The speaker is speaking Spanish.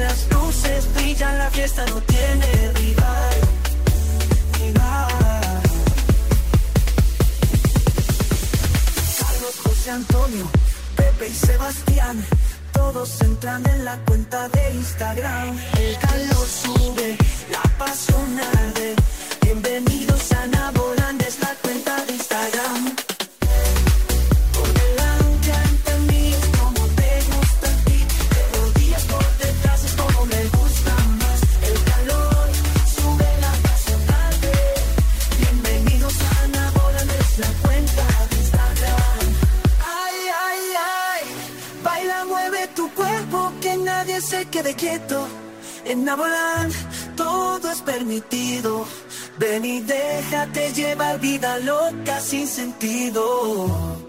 las luces brillan, la fiesta no tiene rival. Carlos, José Antonio, Pepe y Sebastián, todos entran en la cuenta de Instagram. El calor sube la cuenta de Instagram. Ay, ay, ay, baila, mueve tu cuerpo, que nadie se quede quieto. En Naboland todo es permitido. Ven y déjate llevar vida loca sin sentido.